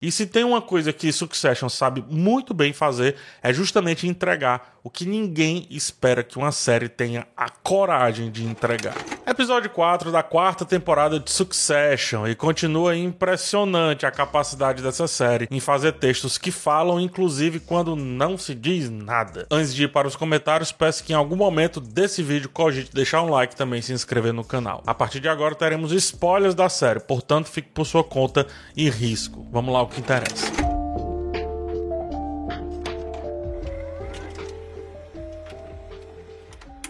E se tem uma coisa que Succession sabe muito bem fazer, é justamente entregar o que ninguém espera que uma série tenha a coragem de entregar. Episódio 4 da quarta temporada de Succession e continua impressionante a capacidade dessa série em fazer textos que falam, inclusive quando não se diz nada. Antes de ir para os comentários, peço que em algum momento desse vídeo cogite deixar um like e também se inscrever no canal. A partir de agora teremos spoilers da série, portanto fique por sua conta e risco. Vamos lá ao que interessa.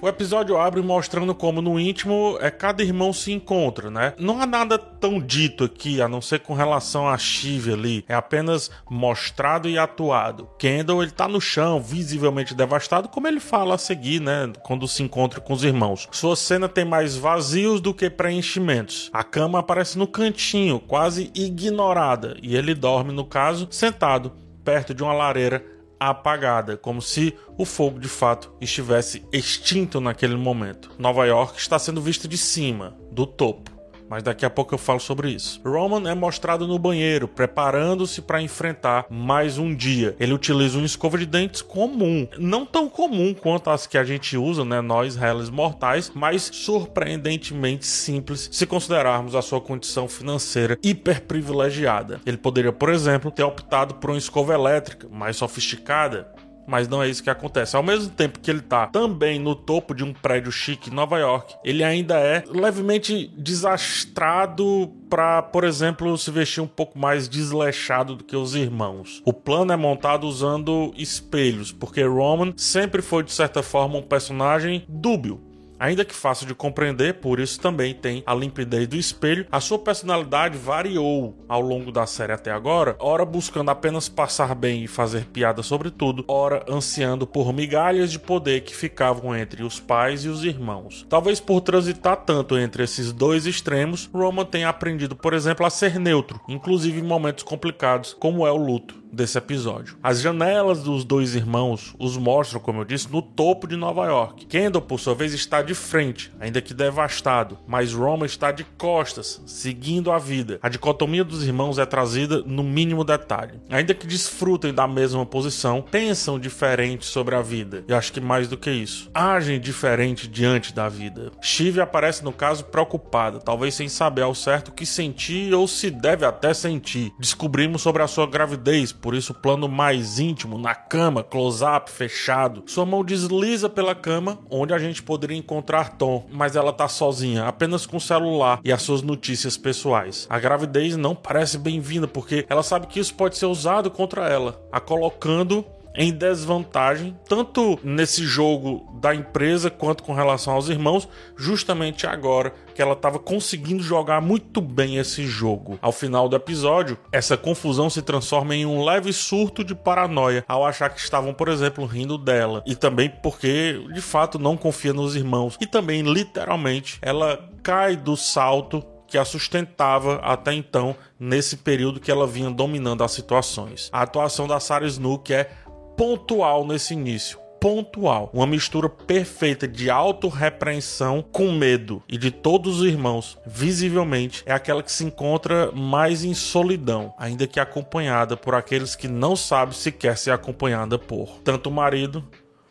O episódio abre mostrando como no íntimo é cada irmão se encontra, né? Não há nada tão dito aqui, a não ser com relação a Shiv ali. É apenas mostrado e atuado. Kendall, ele tá no chão, visivelmente devastado, como ele fala a seguir, né? Quando se encontra com os irmãos. Sua cena tem mais vazios do que preenchimentos. A cama aparece no cantinho, quase ignorada, e ele dorme, no caso, sentado perto de uma lareira apagada, como se o fogo de fato estivesse extinto naquele momento. Nova York está sendo vista de cima, do topo mas daqui a pouco eu falo sobre isso. Roman é mostrado no banheiro, preparando-se para enfrentar mais um dia. Ele utiliza uma escova de dentes comum, não tão comum quanto as que a gente usa, né, nós réis mortais, mas surpreendentemente simples se considerarmos a sua condição financeira hiper privilegiada. Ele poderia, por exemplo, ter optado por uma escova elétrica mais sofisticada, mas não é isso que acontece. Ao mesmo tempo que ele tá também no topo de um prédio chique em Nova York, ele ainda é levemente desastrado para, por exemplo, se vestir um pouco mais desleixado do que os irmãos. O plano é montado usando espelhos, porque Roman sempre foi de certa forma um personagem dúbio Ainda que fácil de compreender, por isso também tem a limpidez do espelho, a sua personalidade variou ao longo da série até agora, ora buscando apenas passar bem e fazer piada sobre tudo, ora ansiando por migalhas de poder que ficavam entre os pais e os irmãos. Talvez por transitar tanto entre esses dois extremos, Roman tenha aprendido, por exemplo, a ser neutro, inclusive em momentos complicados, como é o luto desse episódio. As janelas dos dois irmãos os mostram, como eu disse, no topo de Nova York. Kendall, por sua vez, está de frente, ainda que devastado, mas Roma está de costas, seguindo a vida. A dicotomia dos irmãos é trazida no mínimo detalhe. Ainda que desfrutem da mesma posição, pensam diferente sobre a vida. E acho que mais do que isso, agem diferente diante da vida. Shiv aparece no caso preocupada, talvez sem saber ao certo o que sentir ou se deve até sentir. Descobrimos sobre a sua gravidez, por isso plano mais íntimo, na cama, close-up, fechado. Sua mão desliza pela cama, onde a gente poderia encontrar Tom, mas ela tá sozinha, apenas com o celular e as suas notícias pessoais. A gravidez não parece bem-vinda, porque ela sabe que isso pode ser usado contra ela, a colocando em desvantagem, tanto nesse jogo da empresa quanto com relação aos irmãos, justamente agora que ela estava conseguindo jogar muito bem esse jogo. Ao final do episódio, essa confusão se transforma em um leve surto de paranoia ao achar que estavam, por exemplo, rindo dela, e também porque de fato não confia nos irmãos, e também literalmente ela cai do salto que a sustentava até então, nesse período que ela vinha dominando as situações. A atuação da Sarah Snook é pontual nesse início pontual, uma mistura perfeita de autorrepreensão com medo e de todos os irmãos, visivelmente, é aquela que se encontra mais em solidão, ainda que acompanhada por aqueles que não sabem se quer ser acompanhada por tanto o marido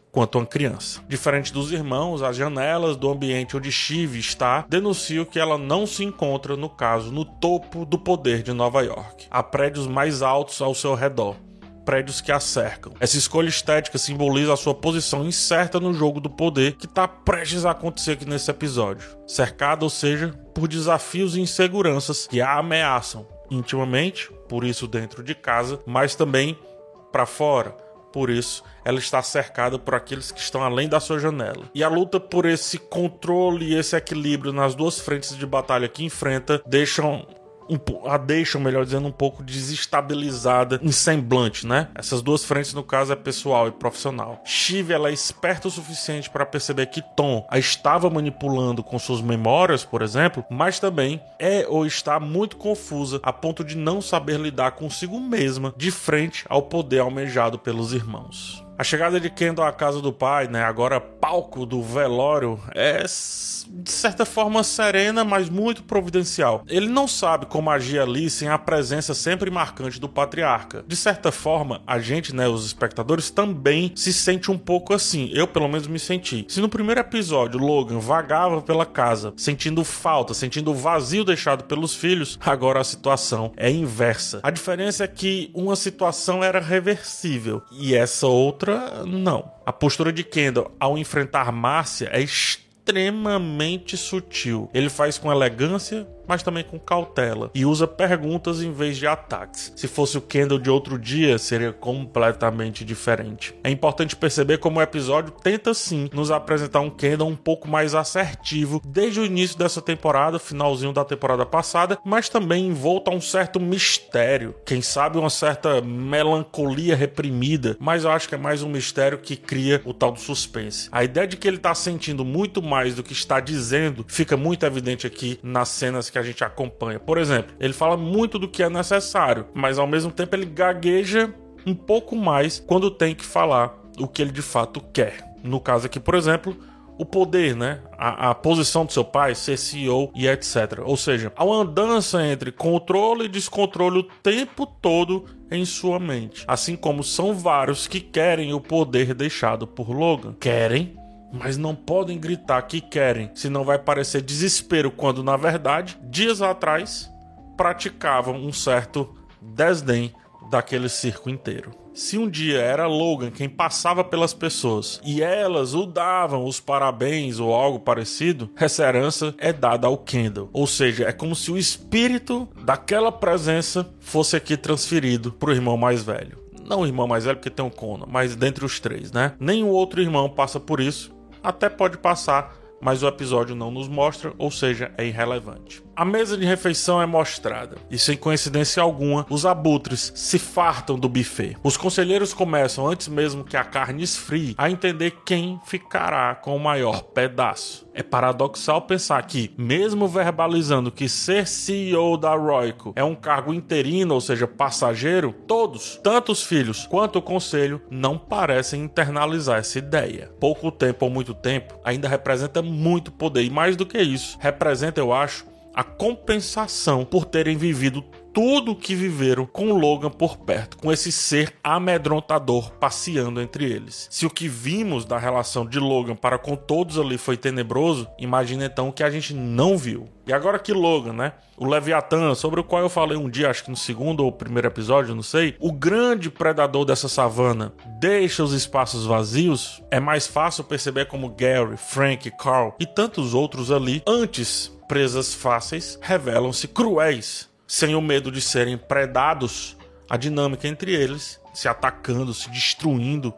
quanto uma criança. Diferente dos irmãos, as janelas do ambiente onde Shiv está denunciam que ela não se encontra, no caso, no topo do poder de Nova York. Há prédios mais altos ao seu redor prédios que a cercam. Essa escolha estética simboliza a sua posição incerta no jogo do poder que está prestes a acontecer aqui nesse episódio. Cercada, ou seja, por desafios e inseguranças que a ameaçam intimamente, por isso dentro de casa, mas também para fora. Por isso, ela está cercada por aqueles que estão além da sua janela. E a luta por esse controle e esse equilíbrio nas duas frentes de batalha que enfrenta deixam um, a deixam, melhor dizendo, um pouco desestabilizada em semblante, né? Essas duas frentes, no caso, é pessoal e profissional. Shiv, ela é esperta o suficiente para perceber que Tom a estava manipulando com suas memórias, por exemplo, mas também é ou está muito confusa a ponto de não saber lidar consigo mesma de frente ao poder almejado pelos irmãos. A chegada de Kendall à casa do pai, né, agora palco do velório, é de certa forma serena, mas muito providencial. Ele não sabe como agir ali sem a presença sempre marcante do patriarca. De certa forma, a gente, né, os espectadores também se sente um pouco assim. Eu, pelo menos, me senti. Se no primeiro episódio Logan vagava pela casa, sentindo falta, sentindo o vazio deixado pelos filhos, agora a situação é inversa. A diferença é que uma situação era reversível e essa outra não. A postura de Kendall ao enfrentar Márcia é extremamente sutil. Ele faz com elegância, mas também com cautela e usa perguntas em vez de ataques. Se fosse o Kendall de outro dia, seria completamente diferente. É importante perceber como o episódio tenta sim nos apresentar um Kendall um pouco mais assertivo desde o início dessa temporada, finalzinho da temporada passada, mas também envolto a um certo mistério, quem sabe uma certa melancolia reprimida, mas eu acho que é mais um mistério que cria o tal do suspense. A ideia de que ele está sentindo muito mais do que está dizendo fica muito evidente aqui nas cenas que que a gente acompanha. Por exemplo, ele fala muito do que é necessário, mas ao mesmo tempo ele gagueja um pouco mais quando tem que falar o que ele de fato quer. No caso aqui, por exemplo, o poder, né? A, a, posição do seu pai, ser CEO e etc. Ou seja, há uma andança entre controle e descontrole o tempo todo em sua mente. Assim como são vários que querem o poder deixado por Logan. Querem, mas não podem gritar que querem, senão vai parecer desespero, quando na verdade, dias atrás, praticavam um certo desdém daquele circo inteiro. Se um dia era Logan quem passava pelas pessoas e elas o davam os parabéns ou algo parecido, essa herança é dada ao Kendall. Ou seja, é como se o espírito daquela presença fosse aqui transferido para o irmão mais velho. Não o irmão mais velho porque tem um Conan, mas dentre os três, né? Nenhum outro irmão passa por isso até pode passar, mas o episódio não nos mostra, ou seja, é irrelevante. A mesa de refeição é mostrada, e sem coincidência alguma, os abutres se fartam do buffet. Os conselheiros começam, antes mesmo que a carne esfrie, a entender quem ficará com o maior pedaço. É paradoxal pensar que, mesmo verbalizando que ser CEO da Royco é um cargo interino, ou seja, passageiro, todos, tanto os filhos quanto o conselho, não parecem internalizar essa ideia. Pouco tempo ou muito tempo ainda representa muito poder, e mais do que isso, representa, eu acho, a compensação por terem vivido tudo que viveram com Logan por perto, com esse ser amedrontador passeando entre eles. Se o que vimos da relação de Logan para com todos ali foi tenebroso, imagine então o que a gente não viu. E agora que Logan, né? O Leviatã, sobre o qual eu falei um dia, acho que no segundo ou primeiro episódio, não sei, o grande predador dessa savana deixa os espaços vazios, é mais fácil perceber como Gary, Frank, Carl e tantos outros ali antes presas fáceis revelam-se cruéis, sem o medo de serem predados. A dinâmica entre eles, se atacando, se destruindo,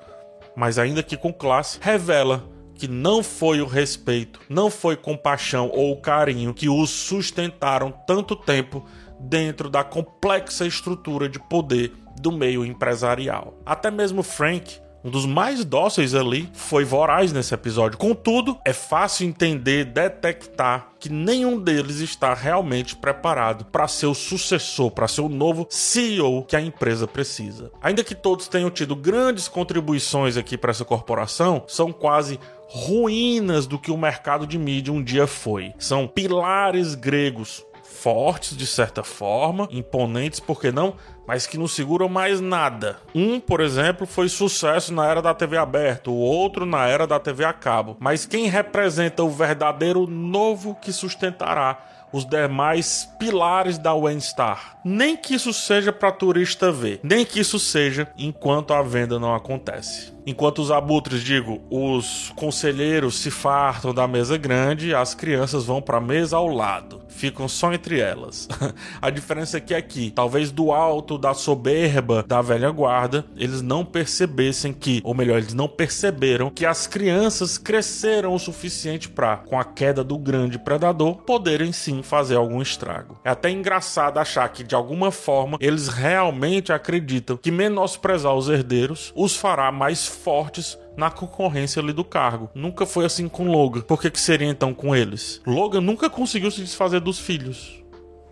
mas ainda que com classe, revela que não foi o respeito, não foi compaixão ou carinho que os sustentaram tanto tempo dentro da complexa estrutura de poder do meio empresarial. Até mesmo Frank um dos mais dóceis ali, foi voraz nesse episódio. Contudo, é fácil entender, detectar que nenhum deles está realmente preparado para ser o sucessor, para ser o novo CEO que a empresa precisa. Ainda que todos tenham tido grandes contribuições aqui para essa corporação, são quase ruínas do que o mercado de mídia um dia foi. São pilares gregos fortes de certa forma, imponentes, por que não? Mas que não seguram mais nada. Um, por exemplo, foi sucesso na era da TV aberta, o outro na era da TV a cabo. Mas quem representa o verdadeiro novo que sustentará os demais pilares da Star. Nem que isso seja para turista ver, nem que isso seja enquanto a venda não acontece. Enquanto os abutres, digo, os conselheiros se fartam da mesa grande, as crianças vão para a mesa ao lado, ficam só entre elas. a diferença é que aqui, talvez do alto da soberba da velha guarda, eles não percebessem que, ou melhor, eles não perceberam que as crianças cresceram o suficiente para, com a queda do grande predador, poderem sim fazer algum estrago. É até engraçado achar que de alguma forma eles realmente acreditam que menosprezar os herdeiros os fará mais fortes na concorrência ali do cargo. Nunca foi assim com Logan. Por que, que seria então com eles? Logan nunca conseguiu se desfazer dos filhos.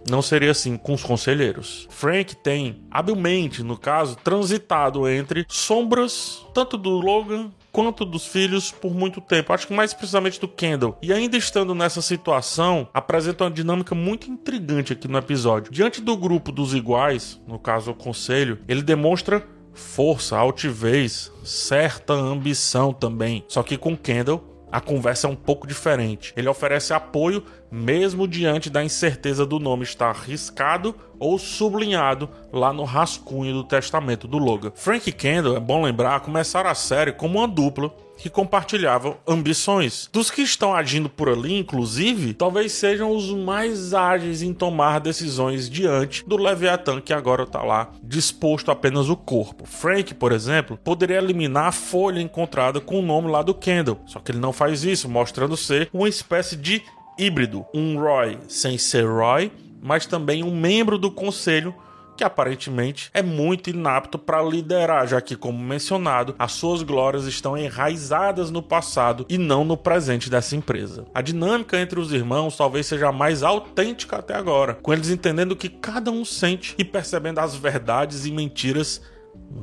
não seria assim com os conselheiros. Frank tem, habilmente no caso, transitado entre sombras tanto do Logan quanto dos filhos por muito tempo. Acho que mais precisamente do Kendall. E ainda estando nessa situação, apresenta uma dinâmica muito intrigante aqui no episódio. Diante do grupo dos iguais, no caso o conselho, ele demonstra força, altivez, certa ambição também. Só que com Kendall a conversa é um pouco diferente. Ele oferece apoio mesmo diante da incerteza do nome estar riscado ou sublinhado lá no rascunho do testamento do Logan. Frank e Kendall, é bom lembrar, começaram a série como uma dupla que compartilhavam ambições. Dos que estão agindo por ali, inclusive, talvez sejam os mais ágeis em tomar decisões diante do Leviathan que agora está lá, disposto apenas o corpo. Frank, por exemplo, poderia eliminar a folha encontrada com o nome lá do Kendall, só que ele não faz isso, mostrando ser uma espécie de híbrido, um Roy sem ser Roy, mas também um membro do conselho que aparentemente é muito inapto para liderar, já que, como mencionado, as suas glórias estão enraizadas no passado e não no presente dessa empresa. A dinâmica entre os irmãos talvez seja a mais autêntica até agora, com eles entendendo o que cada um sente e percebendo as verdades e mentiras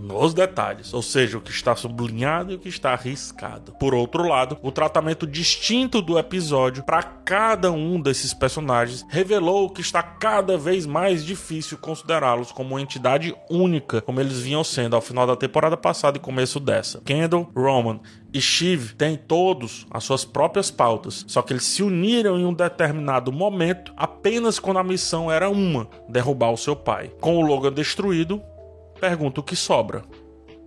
nos detalhes, ou seja, o que está sublinhado e o que está arriscado. Por outro lado, o tratamento distinto do episódio para cada um desses personagens revelou que está cada vez mais difícil considerá-los como uma entidade única, como eles vinham sendo ao final da temporada passada e começo dessa. Kendall, Roman e Shiv têm todos as suas próprias pautas, só que eles se uniram em um determinado momento apenas quando a missão era uma: derrubar o seu pai. Com o Logan destruído, pergunta o que sobra.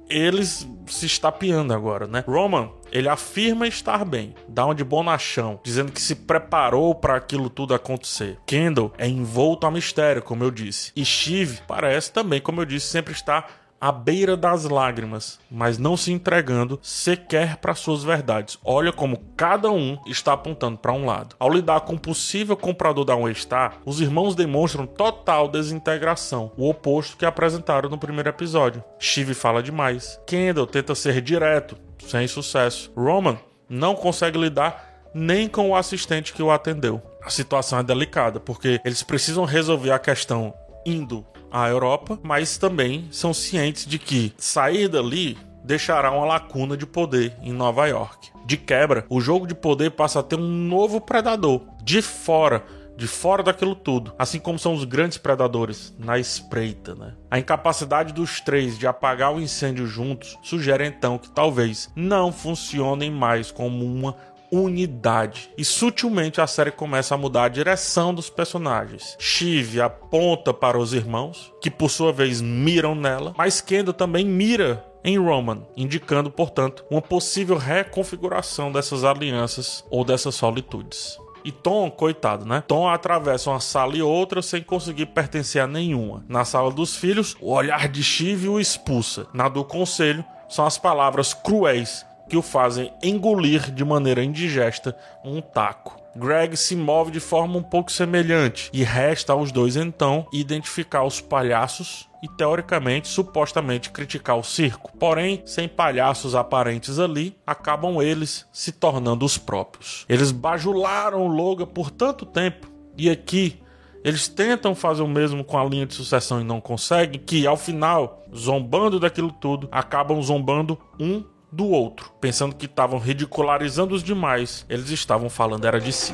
Eles se estapeando agora, né? Roman, ele afirma estar bem, dá um de bonachão, dizendo que se preparou para aquilo tudo acontecer. Kendall é envolto a mistério, como eu disse. E Shiv parece também, como eu disse, sempre estar à beira das lágrimas, mas não se entregando sequer para suas verdades. Olha como cada um está apontando para um lado. Ao lidar com o possível comprador da Waystar, os irmãos demonstram total desintegração, o oposto que apresentaram no primeiro episódio. Shiv fala demais. Kendall tenta ser direto, sem sucesso. Roman não consegue lidar nem com o assistente que o atendeu. A situação é delicada, porque eles precisam resolver a questão indo à Europa, mas também são cientes de que sair dali deixará uma lacuna de poder em Nova York. De quebra, o jogo de poder passa a ter um novo predador de fora de fora daquilo tudo, assim como são os grandes predadores na espreita, né? A incapacidade dos três de apagar o incêndio juntos sugere então que talvez não funcionem mais como uma unidade. E sutilmente a série começa a mudar a direção dos personagens. Shiv aponta para os irmãos, que por sua vez miram nela, mas Kendo também mira em Roman, indicando, portanto, uma possível reconfiguração dessas alianças ou dessas solitudes. E Tom, coitado, né? Tom atravessa uma sala e outra sem conseguir pertencer a nenhuma. Na sala dos filhos, o olhar de Shiv o expulsa. Na do conselho, são as palavras cruéis que o fazem engolir de maneira indigesta um taco. Greg se move de forma um pouco semelhante e resta aos dois então identificar os palhaços e teoricamente, supostamente criticar o circo. Porém, sem palhaços aparentes ali, acabam eles se tornando os próprios. Eles bajularam o Logan por tanto tempo e aqui eles tentam fazer o mesmo com a linha de sucessão e não conseguem, que ao final, zombando daquilo tudo, acabam zombando um do outro, pensando que estavam ridicularizando os demais, eles estavam falando era de si.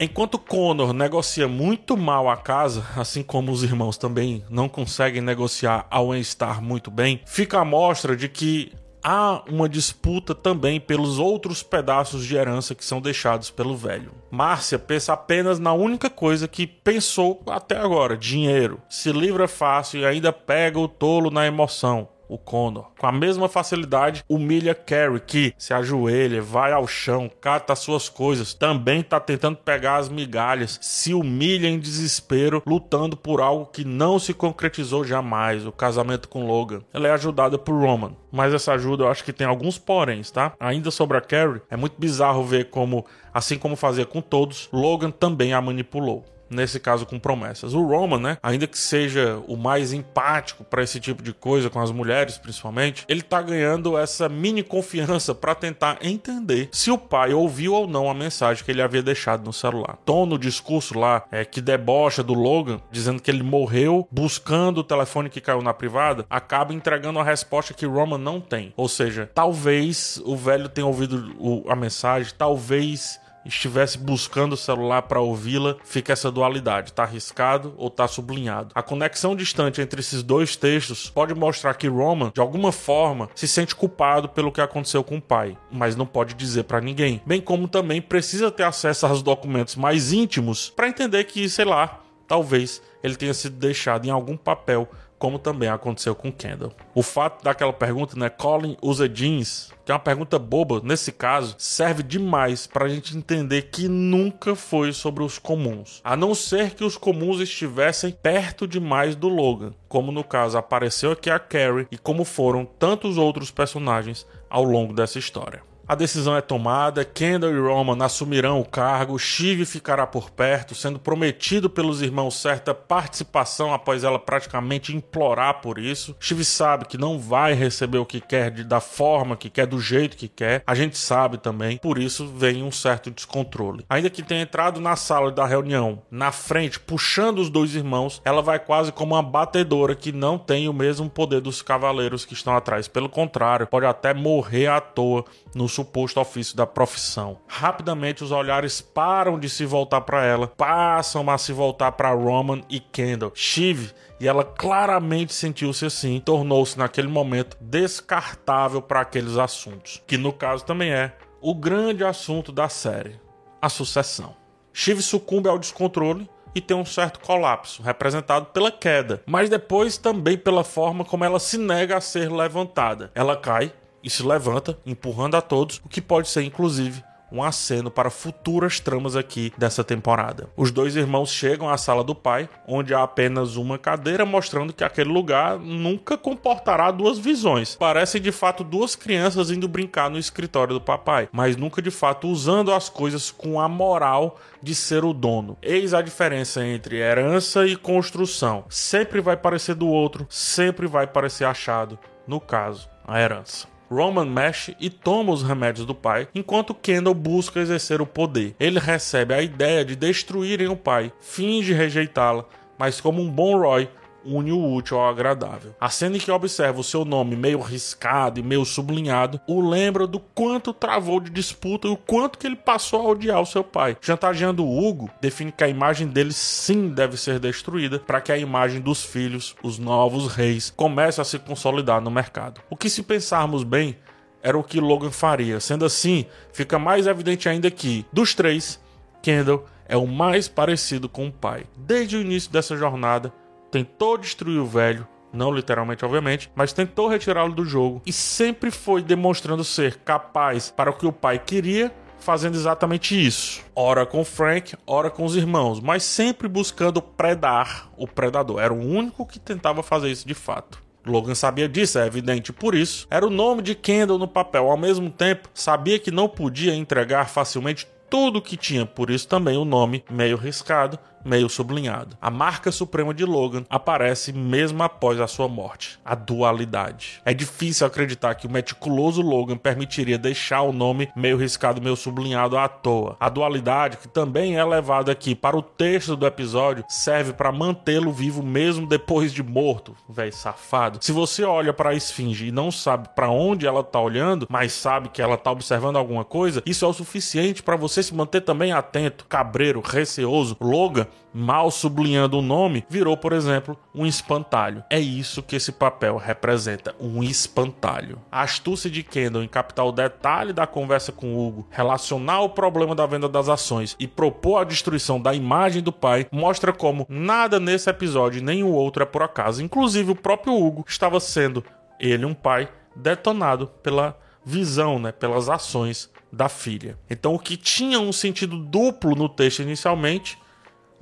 Enquanto Connor negocia muito mal a casa, assim como os irmãos também não conseguem negociar a Wenstar muito bem, fica a mostra de que há uma disputa também pelos outros pedaços de herança que são deixados pelo velho. Márcia pensa apenas na única coisa que pensou até agora: dinheiro. Se livra fácil e ainda pega o tolo na emoção o Connor. Com a mesma facilidade, humilha Carrie, que se ajoelha, vai ao chão, cata suas coisas, também tá tentando pegar as migalhas, se humilha em desespero, lutando por algo que não se concretizou jamais, o casamento com Logan. Ela é ajudada por Roman, mas essa ajuda eu acho que tem alguns poréns, tá? Ainda sobre a Carrie, é muito bizarro ver como, assim como fazia com todos, Logan também a manipulou. Nesse caso com promessas. O Roman, né, ainda que seja o mais empático para esse tipo de coisa com as mulheres, principalmente, ele tá ganhando essa mini confiança para tentar entender se o pai ouviu ou não a mensagem que ele havia deixado no celular. Tom no discurso lá é que debocha do Logan, dizendo que ele morreu buscando o telefone que caiu na privada, acaba entregando a resposta que Roman não tem. Ou seja, talvez o velho tenha ouvido a mensagem, talvez estivesse buscando o celular para ouvi-la, fica essa dualidade, tá arriscado ou tá sublinhado. A conexão distante entre esses dois textos pode mostrar que Roman, de alguma forma, se sente culpado pelo que aconteceu com o pai, mas não pode dizer para ninguém. Bem como também precisa ter acesso aos documentos mais íntimos para entender que, sei lá, talvez ele tenha sido deixado em algum papel como também aconteceu com Kendall. O fato daquela pergunta, né, Colin usa jeans, que é uma pergunta boba, nesse caso, serve demais para a gente entender que nunca foi sobre os comuns, a não ser que os comuns estivessem perto demais do Logan, como no caso apareceu aqui a Carrie e como foram tantos outros personagens ao longo dessa história. A decisão é tomada, Kendall e Roman assumirão o cargo, Shiv ficará por perto, sendo prometido pelos irmãos certa participação após ela praticamente implorar por isso. Shiv sabe que não vai receber o que quer de, da forma que quer, do jeito que quer. A gente sabe também, por isso vem um certo descontrole. Ainda que tenha entrado na sala da reunião, na frente, puxando os dois irmãos, ela vai quase como uma batedora que não tem o mesmo poder dos cavaleiros que estão atrás. Pelo contrário, pode até morrer à toa no suposto ofício da profissão. Rapidamente os olhares param de se voltar para ela, passam a se voltar para Roman e Kendall. Shiv e ela claramente sentiu-se assim, tornou-se naquele momento descartável para aqueles assuntos, que no caso também é o grande assunto da série, a sucessão. Shiv sucumbe ao descontrole e tem um certo colapso, representado pela queda, mas depois também pela forma como ela se nega a ser levantada. Ela cai, e se levanta, empurrando a todos, o que pode ser inclusive um aceno para futuras tramas aqui dessa temporada. Os dois irmãos chegam à sala do pai, onde há apenas uma cadeira, mostrando que aquele lugar nunca comportará duas visões. Parecem de fato duas crianças indo brincar no escritório do papai, mas nunca de fato usando as coisas com a moral de ser o dono. Eis a diferença entre herança e construção. Sempre vai parecer do outro, sempre vai parecer achado. No caso, a herança. Roman mexe e toma os remédios do pai, enquanto Kendall busca exercer o poder. Ele recebe a ideia de destruírem o pai, finge rejeitá-la, mas como um bom Roy, une o útil ao agradável. A cena em que observa o seu nome meio riscado e meio sublinhado o lembra do quanto travou de disputa e o quanto que ele passou a odiar o seu pai. Chantageando Hugo, define que a imagem dele sim deve ser destruída para que a imagem dos filhos, os novos reis, comece a se consolidar no mercado. O que se pensarmos bem era o que Logan faria. Sendo assim, fica mais evidente ainda que, dos três, Kendall é o mais parecido com o pai. Desde o início dessa jornada, tentou destruir o velho, não literalmente, obviamente, mas tentou retirá-lo do jogo e sempre foi demonstrando ser capaz para o que o pai queria, fazendo exatamente isso. Ora com Frank, ora com os irmãos, mas sempre buscando predar o predador. Era o único que tentava fazer isso de fato. Logan sabia disso, é evidente, por isso era o nome de Kendall no papel. Ao mesmo tempo, sabia que não podia entregar facilmente tudo o que tinha, por isso também o nome meio riscado meio sublinhado. A marca suprema de Logan aparece mesmo após a sua morte, a dualidade. É difícil acreditar que o meticuloso Logan permitiria deixar o nome meio riscado, meio sublinhado à toa. A dualidade, que também é levada aqui para o texto do episódio, serve para mantê-lo vivo mesmo depois de morto, velho safado. Se você olha para a esfinge e não sabe para onde ela tá olhando, mas sabe que ela tá observando alguma coisa, isso é o suficiente para você se manter também atento, cabreiro, receoso. Logan mal sublinhando o nome, virou, por exemplo, um espantalho. É isso que esse papel representa, um espantalho. A astúcia de Kendall em captar o detalhe da conversa com Hugo, relacionar o problema da venda das ações e propor a destruição da imagem do pai, mostra como nada nesse episódio nem o outro é por acaso. Inclusive o próprio Hugo estava sendo ele um pai detonado pela visão, né, pelas ações da filha. Então o que tinha um sentido duplo no texto inicialmente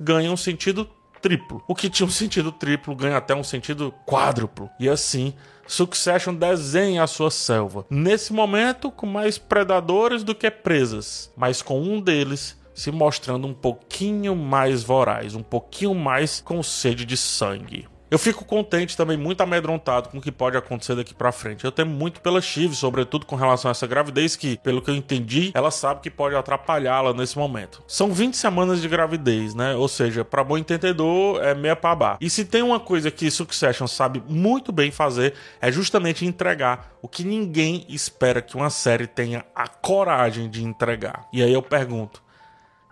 ganha um sentido triplo. O que tinha um sentido triplo ganha até um sentido quádruplo. E assim, Succession desenha a sua selva. Nesse momento, com mais predadores do que presas, mas com um deles se mostrando um pouquinho mais voraz, um pouquinho mais com sede de sangue. Eu fico contente também, muito amedrontado com o que pode acontecer daqui para frente. Eu temo muito pela Chive, sobretudo com relação a essa gravidez que, pelo que eu entendi, ela sabe que pode atrapalhá-la nesse momento. São 20 semanas de gravidez, né? Ou seja, para bom entendedor, é meia pra bar. E se tem uma coisa que Succession sabe muito bem fazer, é justamente entregar o que ninguém espera que uma série tenha a coragem de entregar. E aí eu pergunto,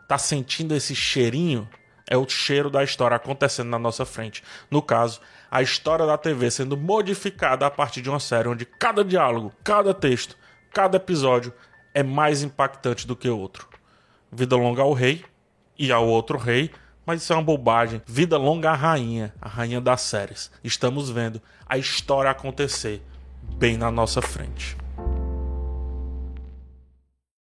tá sentindo esse cheirinho? É o cheiro da história acontecendo na nossa frente. No caso, a história da TV sendo modificada a partir de uma série onde cada diálogo, cada texto, cada episódio é mais impactante do que o outro. Vida longa ao rei e ao outro rei, mas isso é uma bobagem. Vida longa à rainha, a rainha das séries. Estamos vendo a história acontecer bem na nossa frente.